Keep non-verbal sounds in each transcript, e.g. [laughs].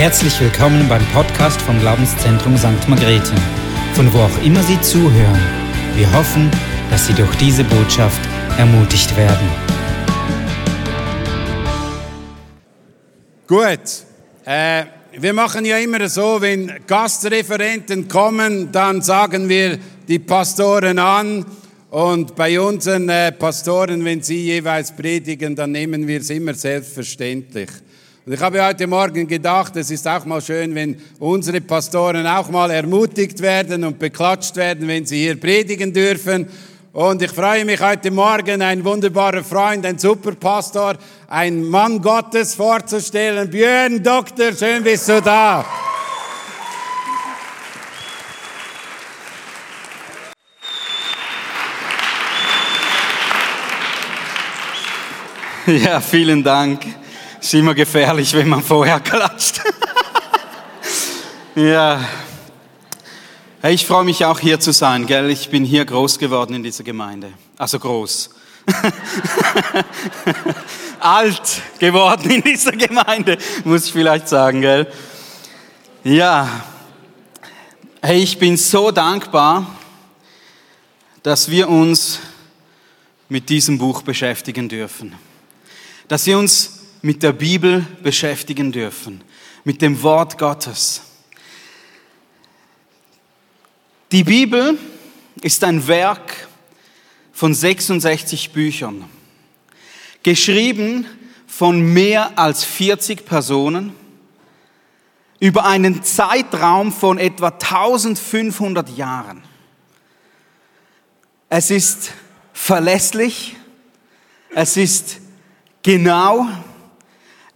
Herzlich willkommen beim Podcast vom Glaubenszentrum St. Margrethe, von wo auch immer Sie zuhören. Wir hoffen, dass Sie durch diese Botschaft ermutigt werden. Gut. Äh, wir machen ja immer so, wenn Gastreferenten kommen, dann sagen wir die Pastoren an. Und bei unseren äh, Pastoren, wenn sie jeweils predigen, dann nehmen wir es immer selbstverständlich. Und ich habe heute Morgen gedacht, es ist auch mal schön, wenn unsere Pastoren auch mal ermutigt werden und beklatscht werden, wenn sie hier predigen dürfen. Und ich freue mich heute Morgen, ein wunderbarer Freund, ein Superpastor, ein Mann Gottes vorzustellen. Björn Doktor, schön bist du da. Ja, vielen Dank. Ist immer gefährlich, wenn man vorher klatscht. [laughs] ja. Hey, ich freue mich auch hier zu sein, gell? Ich bin hier groß geworden in dieser Gemeinde. Also groß. [laughs] Alt geworden in dieser Gemeinde, muss ich vielleicht sagen, gell? Ja. Hey, ich bin so dankbar, dass wir uns mit diesem Buch beschäftigen dürfen dass wir uns mit der Bibel beschäftigen dürfen, mit dem Wort Gottes. Die Bibel ist ein Werk von 66 Büchern, geschrieben von mehr als 40 Personen über einen Zeitraum von etwa 1500 Jahren. Es ist verlässlich, es ist Genau,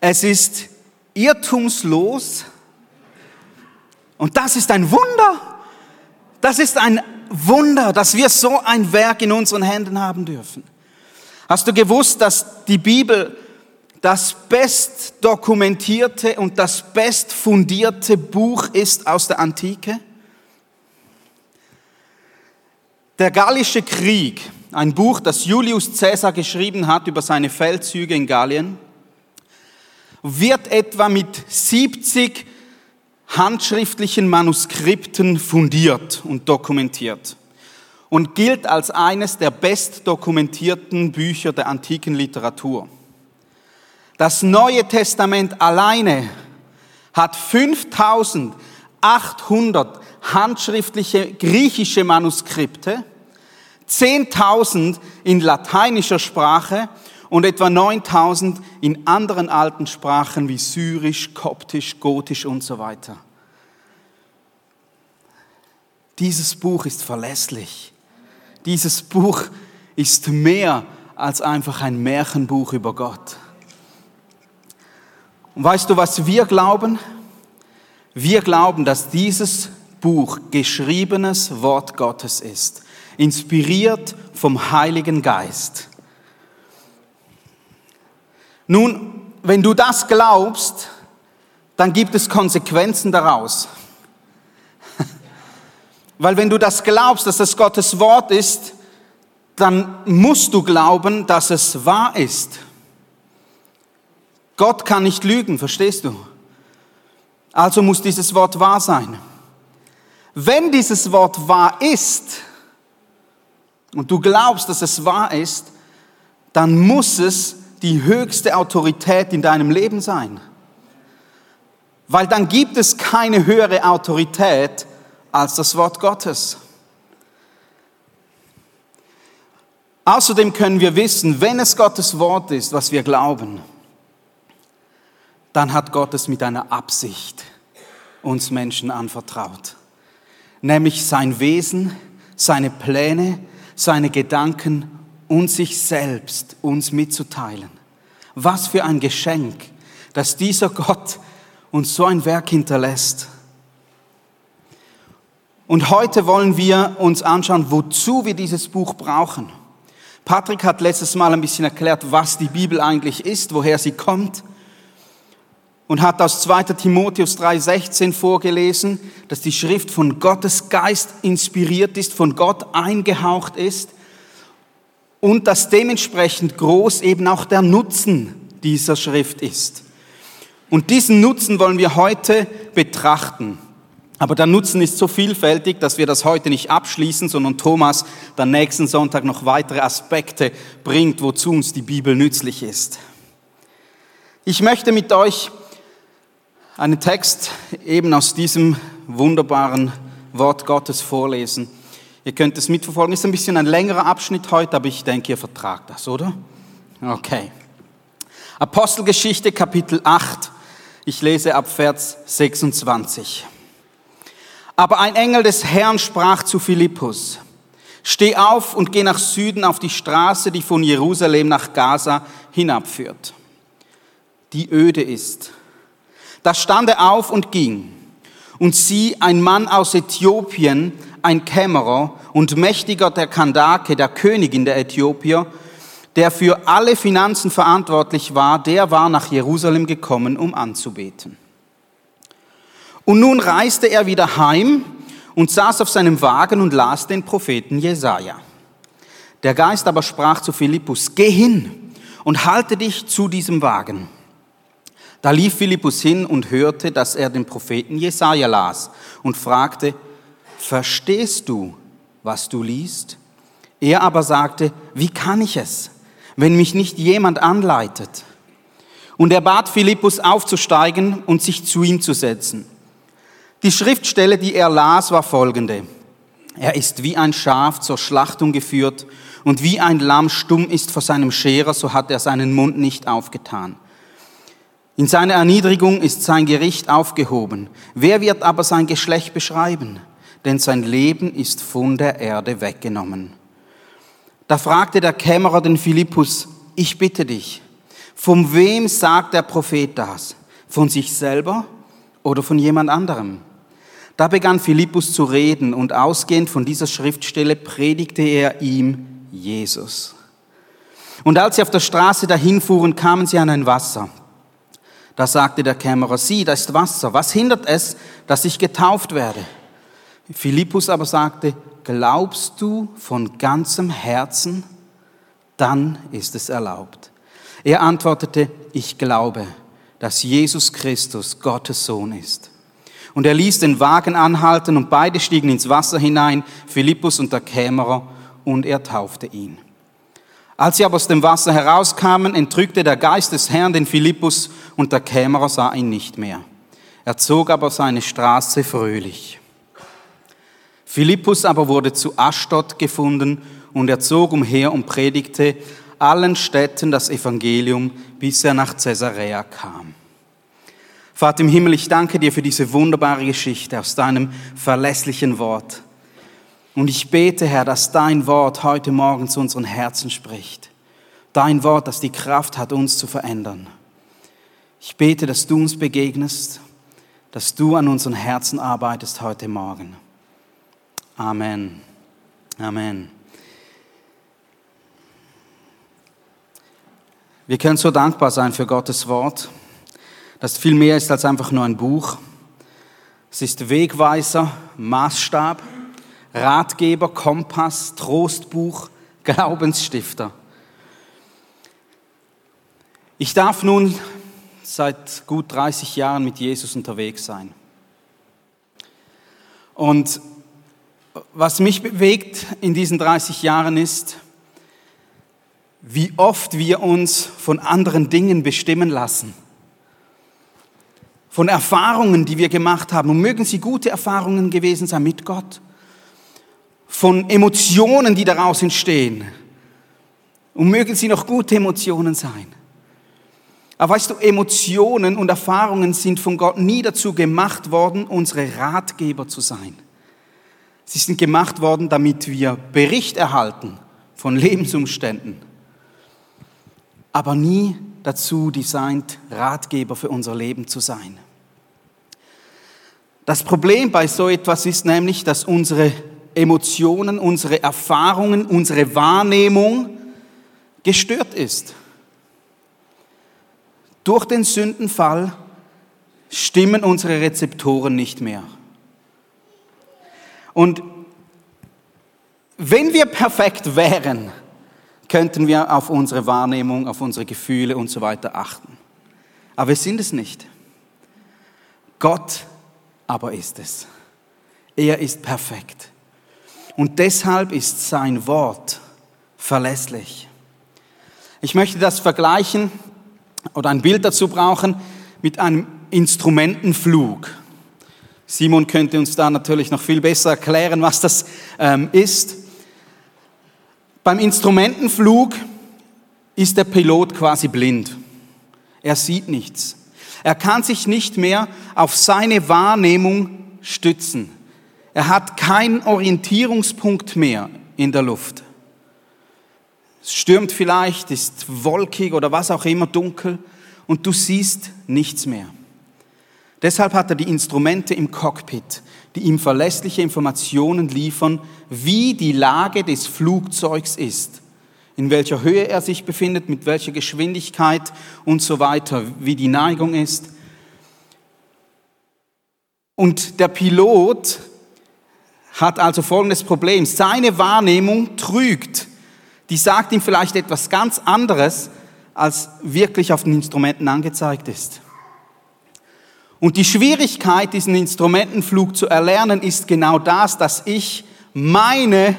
es ist irrtumslos und das ist ein Wunder. Das ist ein Wunder, dass wir so ein Werk in unseren Händen haben dürfen. Hast du gewusst, dass die Bibel das best dokumentierte und das best fundierte Buch ist aus der Antike? Der Gallische Krieg ein Buch, das Julius Caesar geschrieben hat über seine Feldzüge in Gallien, wird etwa mit 70 handschriftlichen Manuskripten fundiert und dokumentiert und gilt als eines der best dokumentierten Bücher der antiken Literatur. Das Neue Testament alleine hat 5800 handschriftliche griechische Manuskripte 10.000 in lateinischer Sprache und etwa 9.000 in anderen alten Sprachen wie Syrisch, Koptisch, Gotisch und so weiter. Dieses Buch ist verlässlich. Dieses Buch ist mehr als einfach ein Märchenbuch über Gott. Und weißt du, was wir glauben? Wir glauben, dass dieses Buch geschriebenes Wort Gottes ist inspiriert vom Heiligen Geist. Nun, wenn du das glaubst, dann gibt es Konsequenzen daraus. [laughs] Weil wenn du das glaubst, dass es Gottes Wort ist, dann musst du glauben, dass es wahr ist. Gott kann nicht lügen, verstehst du? Also muss dieses Wort wahr sein. Wenn dieses Wort wahr ist, und du glaubst, dass es wahr ist, dann muss es die höchste Autorität in deinem Leben sein. Weil dann gibt es keine höhere Autorität als das Wort Gottes. Außerdem können wir wissen, wenn es Gottes Wort ist, was wir glauben, dann hat Gott es mit einer Absicht uns Menschen anvertraut. Nämlich sein Wesen, seine Pläne, seine Gedanken und sich selbst uns mitzuteilen. Was für ein Geschenk, dass dieser Gott uns so ein Werk hinterlässt. Und heute wollen wir uns anschauen, wozu wir dieses Buch brauchen. Patrick hat letztes Mal ein bisschen erklärt, was die Bibel eigentlich ist, woher sie kommt und hat aus 2. Timotheus 3:16 vorgelesen, dass die Schrift von Gottes Geist inspiriert ist, von Gott eingehaucht ist und dass dementsprechend groß eben auch der Nutzen dieser Schrift ist. Und diesen Nutzen wollen wir heute betrachten. Aber der Nutzen ist so vielfältig, dass wir das heute nicht abschließen, sondern Thomas dann nächsten Sonntag noch weitere Aspekte bringt, wozu uns die Bibel nützlich ist. Ich möchte mit euch einen Text eben aus diesem wunderbaren Wort Gottes vorlesen. Ihr könnt es mitverfolgen. Ist ein bisschen ein längerer Abschnitt heute, aber ich denke, ihr vertragt das, oder? Okay. Apostelgeschichte Kapitel 8. Ich lese ab Vers 26. Aber ein Engel des Herrn sprach zu Philippus, steh auf und geh nach Süden auf die Straße, die von Jerusalem nach Gaza hinabführt, die öde ist. Da stand er auf und ging. Und sieh, ein Mann aus Äthiopien, ein Kämmerer und Mächtiger der Kandake, der Königin der Äthiopier, der für alle Finanzen verantwortlich war, der war nach Jerusalem gekommen, um anzubeten. Und nun reiste er wieder heim und saß auf seinem Wagen und las den Propheten Jesaja. Der Geist aber sprach zu Philippus, geh hin und halte dich zu diesem Wagen. Da lief Philippus hin und hörte, dass er den Propheten Jesaja las und fragte, verstehst du, was du liest? Er aber sagte, wie kann ich es, wenn mich nicht jemand anleitet? Und er bat Philippus aufzusteigen und sich zu ihm zu setzen. Die Schriftstelle, die er las, war folgende. Er ist wie ein Schaf zur Schlachtung geführt und wie ein Lamm stumm ist vor seinem Scherer, so hat er seinen Mund nicht aufgetan. In seiner Erniedrigung ist sein Gericht aufgehoben. Wer wird aber sein Geschlecht beschreiben? Denn sein Leben ist von der Erde weggenommen. Da fragte der Kämmerer den Philippus, ich bitte dich, von wem sagt der Prophet das? Von sich selber oder von jemand anderem? Da begann Philippus zu reden und ausgehend von dieser Schriftstelle predigte er ihm Jesus. Und als sie auf der Straße dahin fuhren, kamen sie an ein Wasser. Da sagte der Kämmerer, sieh, da ist Wasser. Was hindert es, dass ich getauft werde? Philippus aber sagte, glaubst du von ganzem Herzen? Dann ist es erlaubt. Er antwortete, ich glaube, dass Jesus Christus Gottes Sohn ist. Und er ließ den Wagen anhalten und beide stiegen ins Wasser hinein, Philippus und der Kämmerer, und er taufte ihn. Als sie aber aus dem Wasser herauskamen, entrückte der Geist des Herrn den Philippus und der Kämmerer sah ihn nicht mehr. Er zog aber seine Straße fröhlich. Philippus aber wurde zu Aschdod gefunden und er zog umher und predigte allen Städten das Evangelium, bis er nach Caesarea kam. Vater im Himmel, ich danke dir für diese wunderbare Geschichte aus deinem verlässlichen Wort. Und ich bete, Herr, dass dein Wort heute Morgen zu unseren Herzen spricht. Dein Wort, das die Kraft hat, uns zu verändern. Ich bete, dass du uns begegnest, dass du an unseren Herzen arbeitest heute Morgen. Amen. Amen. Wir können so dankbar sein für Gottes Wort das viel mehr ist als einfach nur ein Buch. Es ist Wegweiser, Maßstab, Ratgeber, Kompass, Trostbuch, [laughs] Glaubensstifter. Ich darf nun seit gut 30 Jahren mit Jesus unterwegs sein. Und was mich bewegt in diesen 30 Jahren ist, wie oft wir uns von anderen Dingen bestimmen lassen von Erfahrungen, die wir gemacht haben. Und mögen sie gute Erfahrungen gewesen sein mit Gott. Von Emotionen, die daraus entstehen. Und mögen sie noch gute Emotionen sein. Aber weißt du, Emotionen und Erfahrungen sind von Gott nie dazu gemacht worden, unsere Ratgeber zu sein. Sie sind gemacht worden, damit wir Bericht erhalten von Lebensumständen, aber nie dazu designt, Ratgeber für unser Leben zu sein. Das Problem bei so etwas ist nämlich, dass unsere Emotionen, unsere Erfahrungen, unsere Wahrnehmung gestört ist. Durch den Sündenfall stimmen unsere Rezeptoren nicht mehr. Und wenn wir perfekt wären, könnten wir auf unsere Wahrnehmung, auf unsere Gefühle und so weiter achten. Aber wir sind es nicht. Gott aber ist es. Er ist perfekt. Und deshalb ist sein Wort verlässlich. Ich möchte das vergleichen oder ein Bild dazu brauchen mit einem Instrumentenflug. Simon könnte uns da natürlich noch viel besser erklären, was das ähm, ist. Beim Instrumentenflug ist der Pilot quasi blind. Er sieht nichts. Er kann sich nicht mehr auf seine Wahrnehmung stützen. Er hat keinen Orientierungspunkt mehr in der Luft. Es stürmt vielleicht, ist wolkig oder was auch immer dunkel und du siehst nichts mehr. Deshalb hat er die Instrumente im Cockpit, die ihm verlässliche Informationen liefern, wie die Lage des Flugzeugs ist, in welcher Höhe er sich befindet, mit welcher Geschwindigkeit und so weiter, wie die Neigung ist. Und der Pilot hat also folgendes Problem. Seine Wahrnehmung trügt die sagt ihm vielleicht etwas ganz anderes, als wirklich auf den Instrumenten angezeigt ist. Und die Schwierigkeit, diesen Instrumentenflug zu erlernen, ist genau das, dass ich meine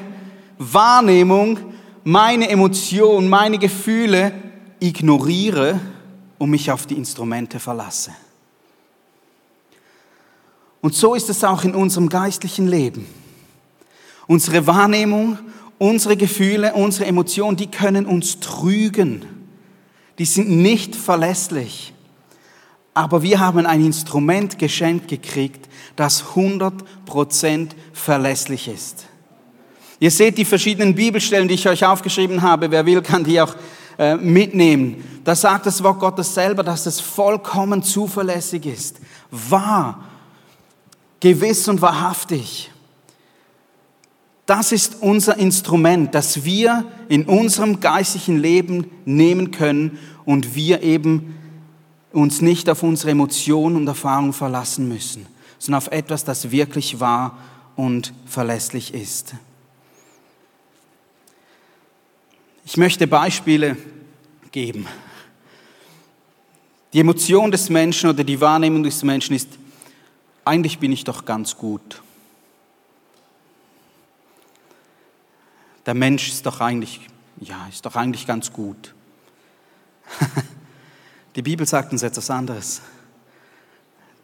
Wahrnehmung, meine Emotion, meine Gefühle ignoriere und mich auf die Instrumente verlasse. Und so ist es auch in unserem geistlichen Leben. Unsere Wahrnehmung Unsere Gefühle, unsere Emotionen, die können uns trügen. Die sind nicht verlässlich. Aber wir haben ein Instrument geschenkt gekriegt, das 100% verlässlich ist. Ihr seht die verschiedenen Bibelstellen, die ich euch aufgeschrieben habe. Wer will, kann die auch äh, mitnehmen. Da sagt das Wort Gottes selber, dass es vollkommen zuverlässig ist. Wahr, gewiss und wahrhaftig. Das ist unser Instrument, das wir in unserem geistlichen Leben nehmen können und wir eben uns nicht auf unsere Emotionen und Erfahrungen verlassen müssen, sondern auf etwas, das wirklich wahr und verlässlich ist. Ich möchte Beispiele geben. Die Emotion des Menschen oder die Wahrnehmung des Menschen ist, eigentlich bin ich doch ganz gut. der Mensch ist doch eigentlich, ja, ist doch eigentlich ganz gut. [laughs] Die Bibel sagt uns etwas anderes.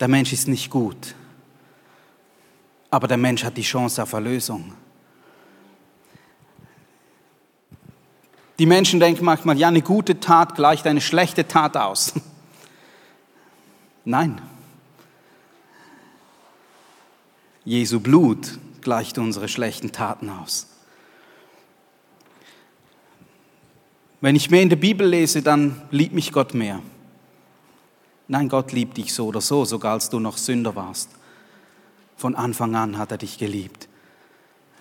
Der Mensch ist nicht gut, aber der Mensch hat die Chance auf Erlösung. Die Menschen denken manchmal, ja, eine gute Tat gleicht eine schlechte Tat aus. Nein. Jesu Blut gleicht unsere schlechten Taten aus. Wenn ich mehr in der Bibel lese, dann liebt mich Gott mehr. Nein, Gott liebt dich so oder so, sogar als du noch Sünder warst. Von Anfang an hat er dich geliebt.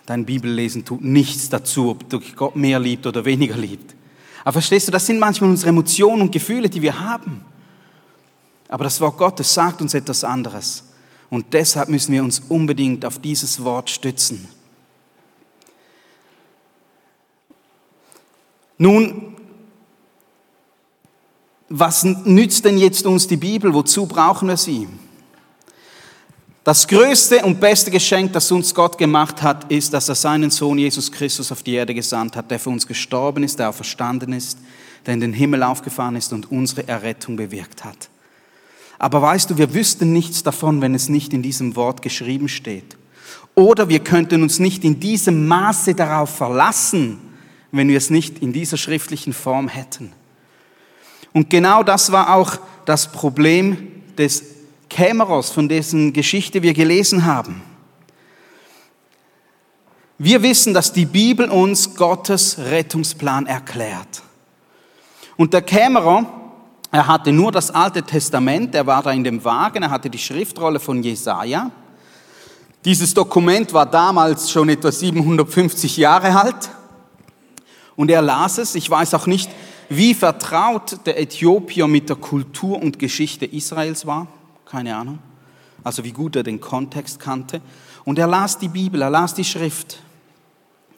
Dein Bibellesen tut nichts dazu, ob du Gott mehr liebt oder weniger liebt. Aber verstehst du, das sind manchmal unsere Emotionen und Gefühle, die wir haben. Aber das Wort Gottes sagt uns etwas anderes. Und deshalb müssen wir uns unbedingt auf dieses Wort stützen. Nun, was nützt denn jetzt uns die Bibel? Wozu brauchen wir sie? Das größte und beste Geschenk, das uns Gott gemacht hat, ist, dass er seinen Sohn Jesus Christus auf die Erde gesandt hat, der für uns gestorben ist, der auch verstanden ist, der in den Himmel aufgefahren ist und unsere Errettung bewirkt hat. Aber weißt du, wir wüssten nichts davon, wenn es nicht in diesem Wort geschrieben steht. Oder wir könnten uns nicht in diesem Maße darauf verlassen, wenn wir es nicht in dieser schriftlichen Form hätten. Und genau das war auch das Problem des Kämerers, von dessen Geschichte wir gelesen haben. Wir wissen, dass die Bibel uns Gottes Rettungsplan erklärt. Und der Kämmerer, er hatte nur das Alte Testament, er war da in dem Wagen, er hatte die Schriftrolle von Jesaja. Dieses Dokument war damals schon etwa 750 Jahre alt. Und er las es. Ich weiß auch nicht, wie vertraut der Äthiopier mit der Kultur und Geschichte Israels war. Keine Ahnung. Also wie gut er den Kontext kannte. Und er las die Bibel, er las die Schrift.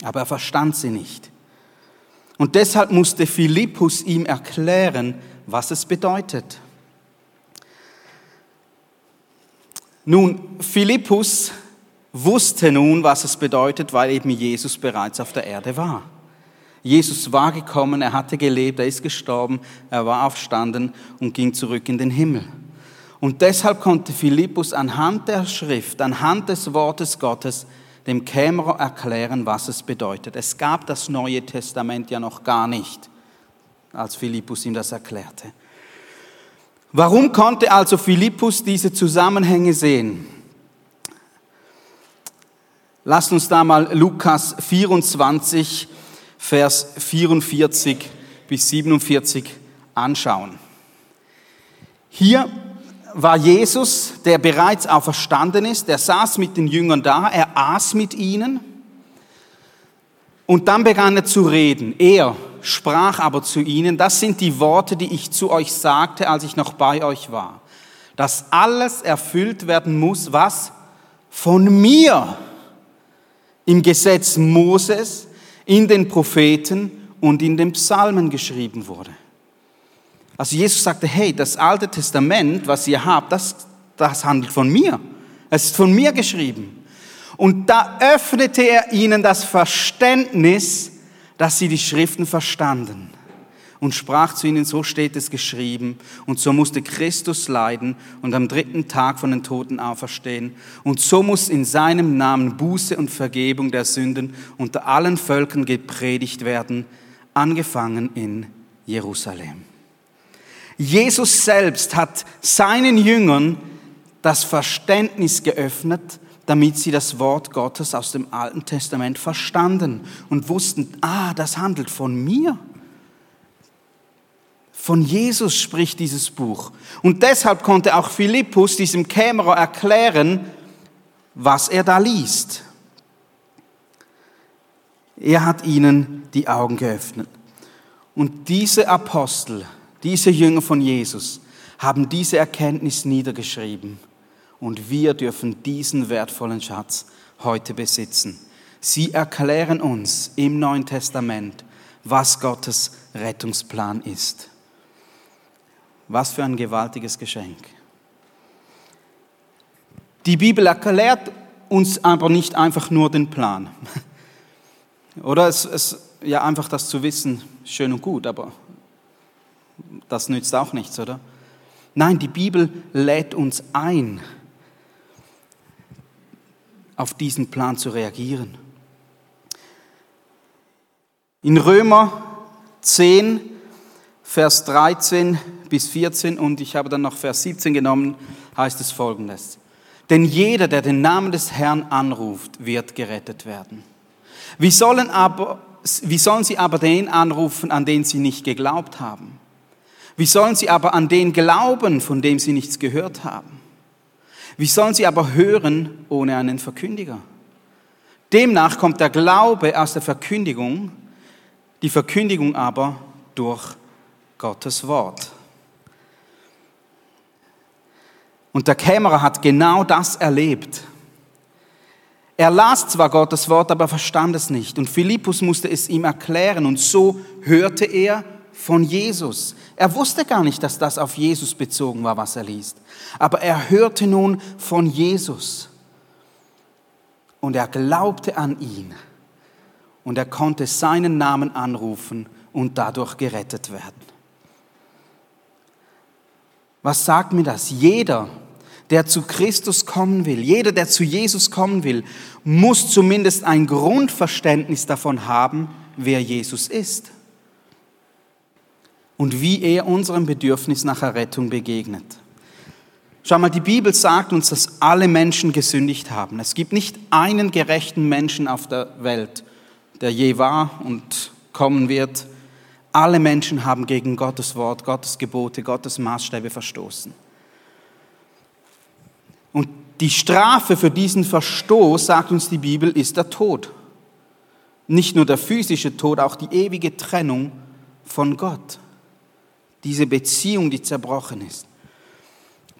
Aber er verstand sie nicht. Und deshalb musste Philippus ihm erklären, was es bedeutet. Nun, Philippus wusste nun, was es bedeutet, weil eben Jesus bereits auf der Erde war. Jesus war gekommen, er hatte gelebt, er ist gestorben, er war aufstanden und ging zurück in den Himmel. Und deshalb konnte Philippus anhand der Schrift, anhand des Wortes Gottes, dem Kämmerer erklären, was es bedeutet. Es gab das Neue Testament ja noch gar nicht, als Philippus ihm das erklärte. Warum konnte also Philippus diese Zusammenhänge sehen? Lasst uns da mal Lukas 24, Vers 44 bis 47 anschauen. Hier war Jesus, der bereits auferstanden ist, der saß mit den Jüngern da, er aß mit ihnen und dann begann er zu reden. Er sprach aber zu ihnen, das sind die Worte, die ich zu euch sagte, als ich noch bei euch war, dass alles erfüllt werden muss, was von mir im Gesetz Moses, in den Propheten und in den Psalmen geschrieben wurde. Also Jesus sagte, hey, das Alte Testament, was ihr habt, das, das handelt von mir. Es ist von mir geschrieben. Und da öffnete er ihnen das Verständnis, dass sie die Schriften verstanden und sprach zu ihnen, so steht es geschrieben, und so musste Christus leiden und am dritten Tag von den Toten auferstehen, und so muss in seinem Namen Buße und Vergebung der Sünden unter allen Völkern gepredigt werden, angefangen in Jerusalem. Jesus selbst hat seinen Jüngern das Verständnis geöffnet, damit sie das Wort Gottes aus dem Alten Testament verstanden und wussten, ah, das handelt von mir. Von Jesus spricht dieses Buch. Und deshalb konnte auch Philippus diesem Kämmerer erklären, was er da liest. Er hat ihnen die Augen geöffnet. Und diese Apostel, diese Jünger von Jesus haben diese Erkenntnis niedergeschrieben und wir dürfen diesen wertvollen Schatz heute besitzen. Sie erklären uns im Neuen Testament, was Gottes Rettungsplan ist. Was für ein gewaltiges Geschenk. Die Bibel erklärt uns aber nicht einfach nur den Plan. [laughs] Oder es, es, ja, einfach das zu wissen, schön und gut, aber das nützt auch nichts, oder? Nein, die Bibel lädt uns ein, auf diesen Plan zu reagieren. In Römer 10, Vers 13 bis 14 und ich habe dann noch Vers 17 genommen, heißt es folgendes. Denn jeder, der den Namen des Herrn anruft, wird gerettet werden. Wie sollen, aber, wie sollen sie aber den anrufen, an den sie nicht geglaubt haben? Wie sollen sie aber an den glauben, von dem sie nichts gehört haben? Wie sollen sie aber hören ohne einen Verkündiger? Demnach kommt der Glaube aus der Verkündigung, die Verkündigung aber durch Gottes Wort. Und der Kämmerer hat genau das erlebt. Er las zwar Gottes Wort, aber verstand es nicht. Und Philippus musste es ihm erklären. Und so hörte er von Jesus. Er wusste gar nicht, dass das auf Jesus bezogen war, was er liest. Aber er hörte nun von Jesus. Und er glaubte an ihn. Und er konnte seinen Namen anrufen und dadurch gerettet werden. Was sagt mir das? Jeder, der zu Christus kommen will, jeder, der zu Jesus kommen will, muss zumindest ein Grundverständnis davon haben, wer Jesus ist und wie er unserem Bedürfnis nach Errettung begegnet. Schau mal, die Bibel sagt uns, dass alle Menschen gesündigt haben. Es gibt nicht einen gerechten Menschen auf der Welt, der je war und kommen wird. Alle Menschen haben gegen Gottes Wort, Gottes Gebote, Gottes Maßstäbe verstoßen. Und die Strafe für diesen Verstoß, sagt uns die Bibel, ist der Tod. Nicht nur der physische Tod, auch die ewige Trennung von Gott diese Beziehung, die zerbrochen ist.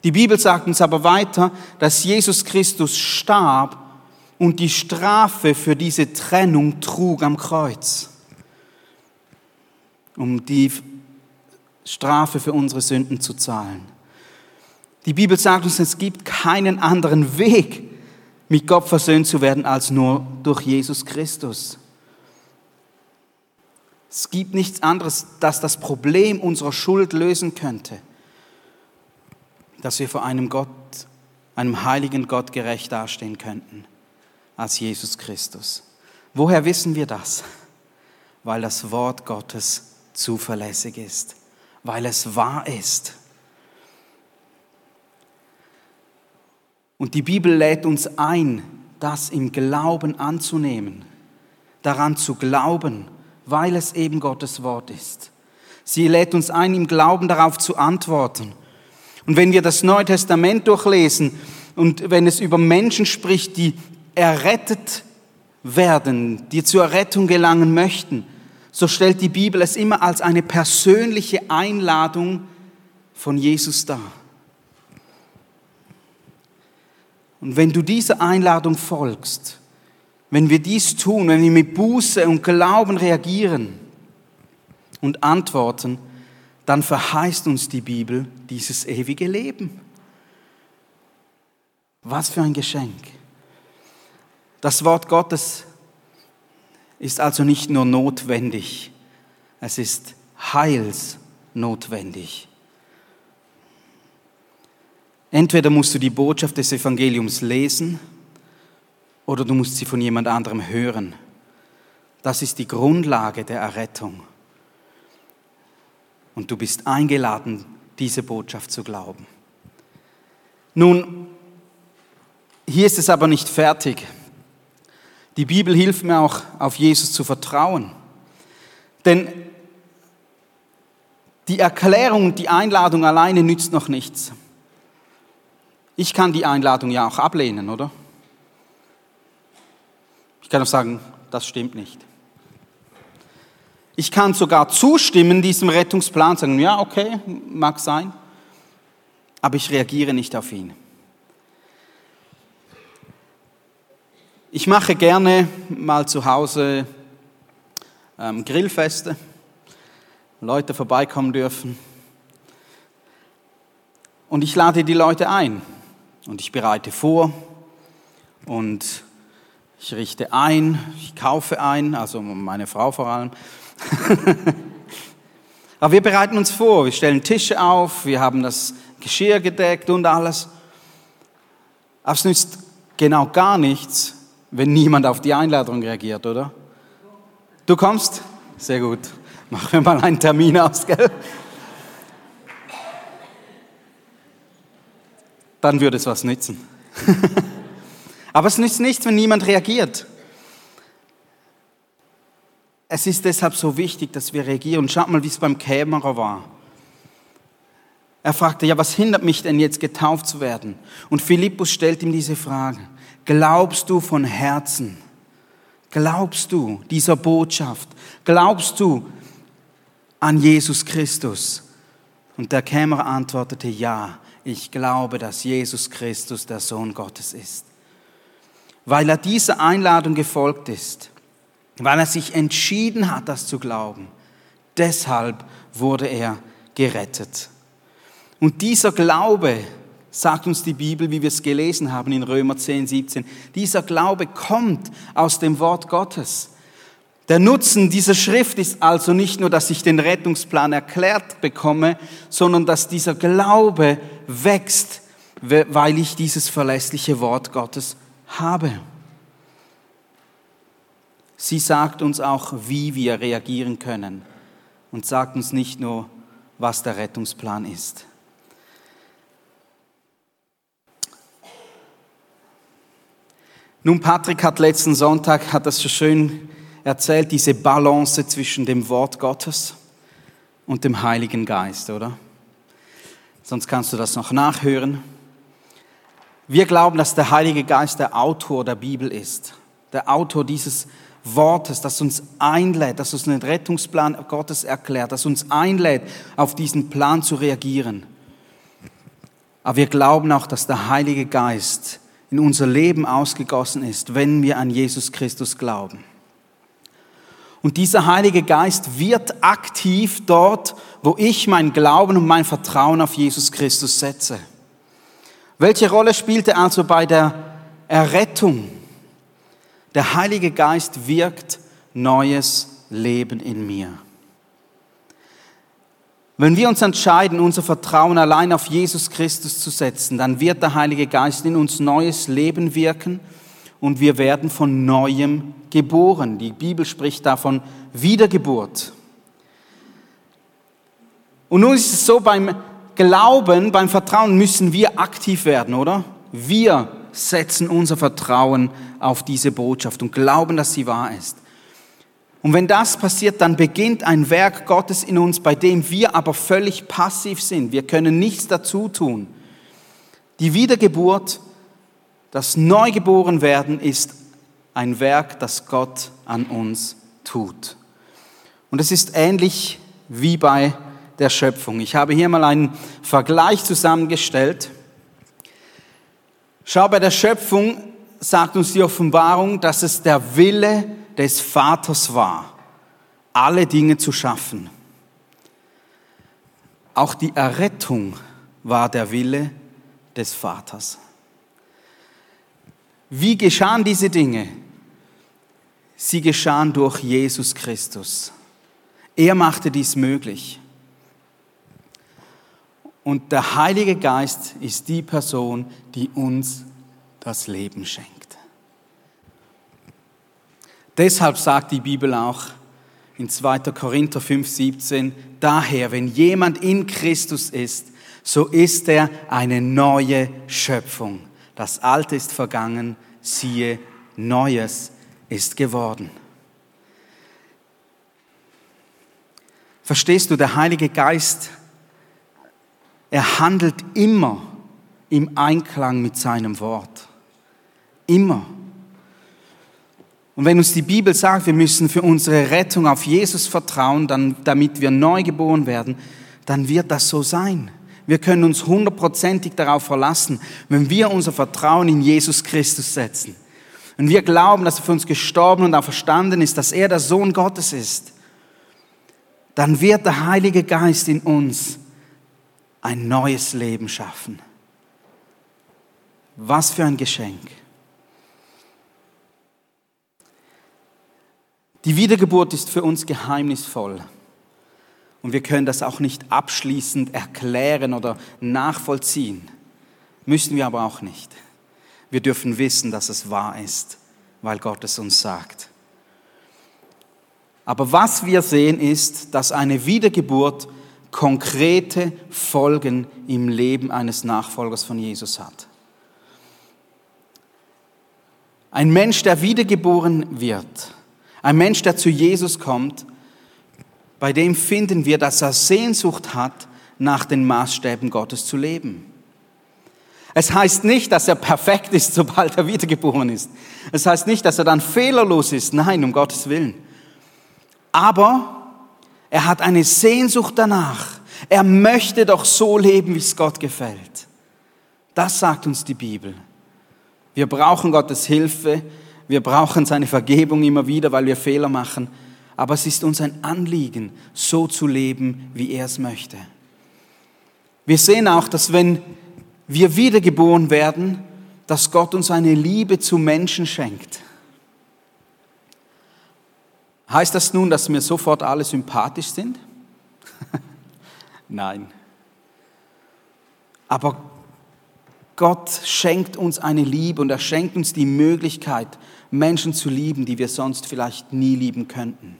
Die Bibel sagt uns aber weiter, dass Jesus Christus starb und die Strafe für diese Trennung trug am Kreuz, um die Strafe für unsere Sünden zu zahlen. Die Bibel sagt uns, es gibt keinen anderen Weg, mit Gott versöhnt zu werden, als nur durch Jesus Christus. Es gibt nichts anderes, das das Problem unserer Schuld lösen könnte, dass wir vor einem Gott, einem heiligen Gott gerecht dastehen könnten, als Jesus Christus. Woher wissen wir das? Weil das Wort Gottes zuverlässig ist, weil es wahr ist. Und die Bibel lädt uns ein, das im Glauben anzunehmen, daran zu glauben, weil es eben Gottes Wort ist. Sie lädt uns ein, im Glauben darauf zu antworten. Und wenn wir das Neue Testament durchlesen und wenn es über Menschen spricht, die errettet werden, die zur Rettung gelangen möchten, so stellt die Bibel es immer als eine persönliche Einladung von Jesus dar. Und wenn du dieser Einladung folgst, wenn wir dies tun, wenn wir mit Buße und Glauben reagieren und antworten, dann verheißt uns die Bibel dieses ewige Leben. Was für ein Geschenk. Das Wort Gottes ist also nicht nur notwendig, es ist heilsnotwendig. Entweder musst du die Botschaft des Evangeliums lesen oder du musst sie von jemand anderem hören. Das ist die Grundlage der Errettung. Und du bist eingeladen, diese Botschaft zu glauben. Nun, hier ist es aber nicht fertig. Die Bibel hilft mir auch, auf Jesus zu vertrauen. Denn die Erklärung und die Einladung alleine nützt noch nichts. Ich kann die Einladung ja auch ablehnen, oder? Ich kann auch sagen, das stimmt nicht. Ich kann sogar zustimmen diesem Rettungsplan, sagen, ja, okay, mag sein, aber ich reagiere nicht auf ihn. Ich mache gerne mal zu Hause ähm, Grillfeste, Leute vorbeikommen dürfen. Und ich lade die Leute ein und ich bereite vor und ich richte ein, ich kaufe ein, also meine Frau vor allem. [laughs] Aber wir bereiten uns vor, wir stellen Tische auf, wir haben das Geschirr gedeckt und alles. Aber es nützt genau gar nichts, wenn niemand auf die Einladung reagiert, oder? Du kommst? Sehr gut. Machen wir mal einen Termin aus, gell? Dann würde es was nützen. [laughs] Aber es nützt nichts, wenn niemand reagiert. Es ist deshalb so wichtig, dass wir reagieren. Schaut mal, wie es beim Kämmerer war. Er fragte, ja, was hindert mich denn jetzt getauft zu werden? Und Philippus stellt ihm diese Frage. Glaubst du von Herzen? Glaubst du dieser Botschaft? Glaubst du an Jesus Christus? Und der Kämmerer antwortete, ja, ich glaube, dass Jesus Christus der Sohn Gottes ist. Weil er dieser Einladung gefolgt ist, weil er sich entschieden hat, das zu glauben, deshalb wurde er gerettet. Und dieser Glaube, sagt uns die Bibel, wie wir es gelesen haben in Römer 10, 17. Dieser Glaube kommt aus dem Wort Gottes. Der Nutzen dieser Schrift ist also nicht nur, dass ich den Rettungsplan erklärt bekomme, sondern dass dieser Glaube wächst, weil ich dieses verlässliche Wort Gottes habe. Sie sagt uns auch, wie wir reagieren können und sagt uns nicht nur, was der Rettungsplan ist. Nun, Patrick hat letzten Sonntag, hat das so schön erzählt, diese Balance zwischen dem Wort Gottes und dem Heiligen Geist, oder? Sonst kannst du das noch nachhören. Wir glauben, dass der Heilige Geist der Autor der Bibel ist, der Autor dieses Wortes, das uns einlädt, das uns den Rettungsplan Gottes erklärt, das uns einlädt, auf diesen Plan zu reagieren. Aber wir glauben auch, dass der Heilige Geist in unser Leben ausgegossen ist, wenn wir an Jesus Christus glauben. Und dieser Heilige Geist wird aktiv dort, wo ich mein Glauben und mein Vertrauen auf Jesus Christus setze. Welche Rolle spielte also bei der Errettung? Der Heilige Geist wirkt neues Leben in mir. Wenn wir uns entscheiden, unser Vertrauen allein auf Jesus Christus zu setzen, dann wird der Heilige Geist in uns neues Leben wirken und wir werden von neuem geboren. Die Bibel spricht davon Wiedergeburt. Und nun ist es so, beim Glauben, beim Vertrauen müssen wir aktiv werden, oder? Wir setzen unser Vertrauen auf diese Botschaft und glauben, dass sie wahr ist. Und wenn das passiert, dann beginnt ein Werk Gottes in uns, bei dem wir aber völlig passiv sind. Wir können nichts dazu tun. Die Wiedergeburt, das Neugeborenwerden ist ein Werk, das Gott an uns tut. Und es ist ähnlich wie bei der Schöpfung. Ich habe hier mal einen Vergleich zusammengestellt. Schau, bei der Schöpfung sagt uns die Offenbarung, dass es der Wille des Vaters war, alle Dinge zu schaffen. Auch die Errettung war der Wille des Vaters. Wie geschahen diese Dinge? Sie geschahen durch Jesus Christus. Er machte dies möglich. Und der Heilige Geist ist die Person, die uns das Leben schenkt. Deshalb sagt die Bibel auch in 2. Korinther 5, 17, daher, wenn jemand in Christus ist, so ist er eine neue Schöpfung. Das Alte ist vergangen, siehe, Neues ist geworden. Verstehst du, der Heilige Geist, er handelt immer im Einklang mit seinem Wort. Immer. Und wenn uns die Bibel sagt, wir müssen für unsere Rettung auf Jesus vertrauen, dann, damit wir neu geboren werden, dann wird das so sein. Wir können uns hundertprozentig darauf verlassen, wenn wir unser Vertrauen in Jesus Christus setzen. Wenn wir glauben, dass er für uns gestorben und auch verstanden ist, dass er der Sohn Gottes ist, dann wird der Heilige Geist in uns ein neues Leben schaffen. Was für ein Geschenk. Die Wiedergeburt ist für uns geheimnisvoll. Und wir können das auch nicht abschließend erklären oder nachvollziehen. Müssen wir aber auch nicht. Wir dürfen wissen, dass es wahr ist, weil Gott es uns sagt. Aber was wir sehen ist, dass eine Wiedergeburt konkrete Folgen im Leben eines Nachfolgers von Jesus hat. Ein Mensch, der wiedergeboren wird, ein Mensch, der zu Jesus kommt, bei dem finden wir, dass er Sehnsucht hat, nach den Maßstäben Gottes zu leben. Es heißt nicht, dass er perfekt ist, sobald er wiedergeboren ist. Es heißt nicht, dass er dann fehlerlos ist. Nein, um Gottes Willen. Aber er hat eine Sehnsucht danach. Er möchte doch so leben, wie es Gott gefällt. Das sagt uns die Bibel. Wir brauchen Gottes Hilfe, wir brauchen seine Vergebung immer wieder, weil wir Fehler machen. Aber es ist uns ein Anliegen, so zu leben, wie er es möchte. Wir sehen auch, dass wenn wir wiedergeboren werden, dass Gott uns eine Liebe zu Menschen schenkt. Heißt das nun, dass mir sofort alle sympathisch sind? [laughs] Nein. Aber Gott schenkt uns eine Liebe und er schenkt uns die Möglichkeit, Menschen zu lieben, die wir sonst vielleicht nie lieben könnten.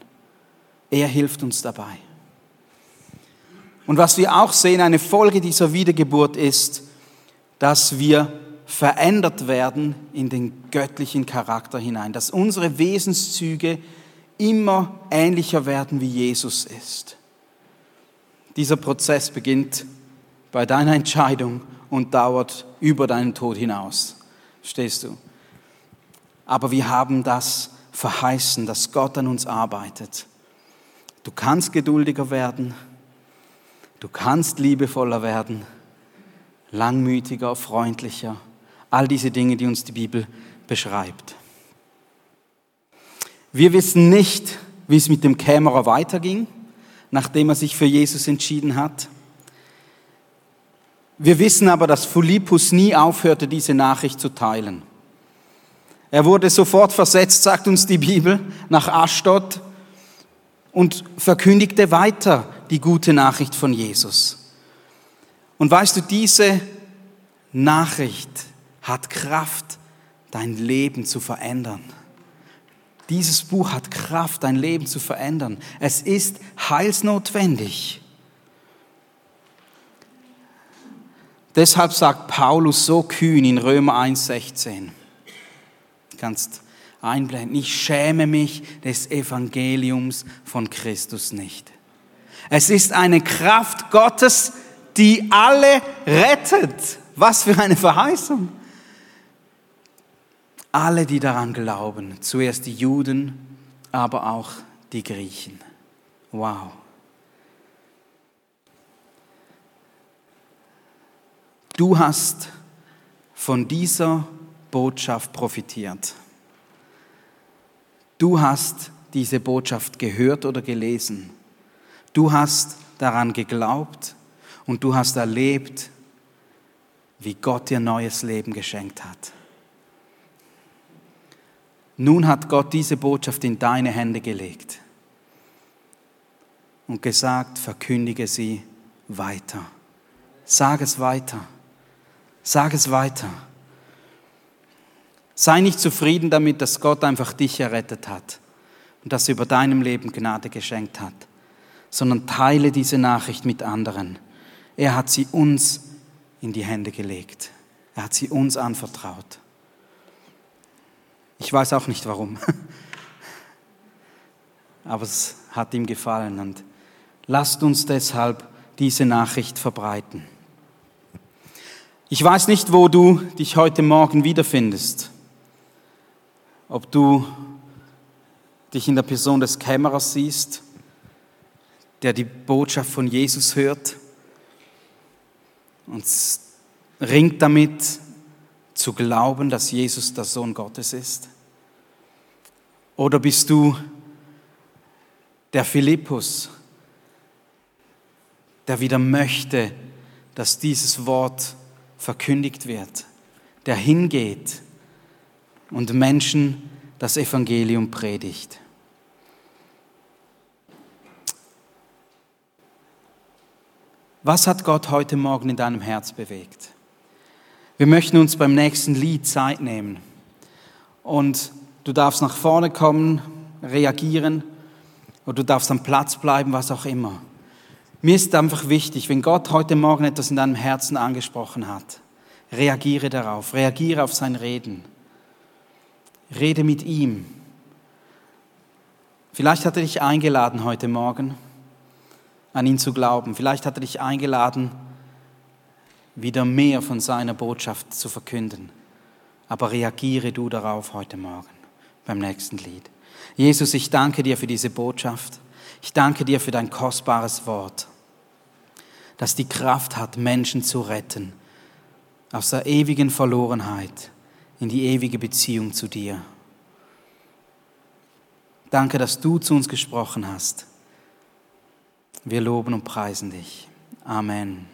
Er hilft uns dabei. Und was wir auch sehen, eine Folge dieser Wiedergeburt ist, dass wir verändert werden in den göttlichen Charakter hinein, dass unsere Wesenszüge immer ähnlicher werden, wie Jesus ist. Dieser Prozess beginnt bei deiner Entscheidung und dauert über deinen Tod hinaus. Stehst du? Aber wir haben das verheißen, dass Gott an uns arbeitet. Du kannst geduldiger werden, du kannst liebevoller werden, langmütiger, freundlicher. All diese Dinge, die uns die Bibel beschreibt. Wir wissen nicht, wie es mit dem Kämmerer weiterging, nachdem er sich für Jesus entschieden hat. Wir wissen aber, dass Philippus nie aufhörte, diese Nachricht zu teilen. Er wurde sofort versetzt, sagt uns die Bibel, nach Aschdod und verkündigte weiter die gute Nachricht von Jesus. Und weißt du, diese Nachricht hat Kraft, dein Leben zu verändern. Dieses Buch hat Kraft, dein Leben zu verändern. Es ist heilsnotwendig. Deshalb sagt Paulus so kühn in Römer 1,16. Kannst einblenden. Ich schäme mich des Evangeliums von Christus nicht. Es ist eine Kraft Gottes, die alle rettet. Was für eine Verheißung. Alle, die daran glauben, zuerst die Juden, aber auch die Griechen. Wow. Du hast von dieser Botschaft profitiert. Du hast diese Botschaft gehört oder gelesen. Du hast daran geglaubt und du hast erlebt, wie Gott dir neues Leben geschenkt hat. Nun hat Gott diese Botschaft in deine Hände gelegt und gesagt, verkündige sie weiter. Sag es weiter. Sag es weiter. Sei nicht zufrieden damit, dass Gott einfach dich errettet hat und dass er über deinem Leben Gnade geschenkt hat, sondern teile diese Nachricht mit anderen. Er hat sie uns in die Hände gelegt. Er hat sie uns anvertraut. Ich weiß auch nicht warum, [laughs] aber es hat ihm gefallen und lasst uns deshalb diese Nachricht verbreiten. Ich weiß nicht, wo du dich heute Morgen wiederfindest. Ob du dich in der Person des Kämmerers siehst, der die Botschaft von Jesus hört und ringt damit zu glauben, dass Jesus der Sohn Gottes ist. Oder bist du der Philippus, der wieder möchte, dass dieses Wort verkündigt wird, der hingeht und Menschen das Evangelium predigt. Was hat Gott heute Morgen in deinem Herz bewegt? Wir möchten uns beim nächsten Lied Zeit nehmen. Und du darfst nach vorne kommen, reagieren, oder du darfst am Platz bleiben, was auch immer. Mir ist einfach wichtig, wenn Gott heute Morgen etwas in deinem Herzen angesprochen hat, reagiere darauf, reagiere auf sein Reden. Rede mit ihm. Vielleicht hat er dich eingeladen heute Morgen, an ihn zu glauben. Vielleicht hat er dich eingeladen, wieder mehr von seiner Botschaft zu verkünden. Aber reagiere du darauf heute Morgen beim nächsten Lied. Jesus, ich danke dir für diese Botschaft. Ich danke dir für dein kostbares Wort das die Kraft hat, Menschen zu retten aus der ewigen Verlorenheit in die ewige Beziehung zu dir. Danke, dass du zu uns gesprochen hast. Wir loben und preisen dich. Amen.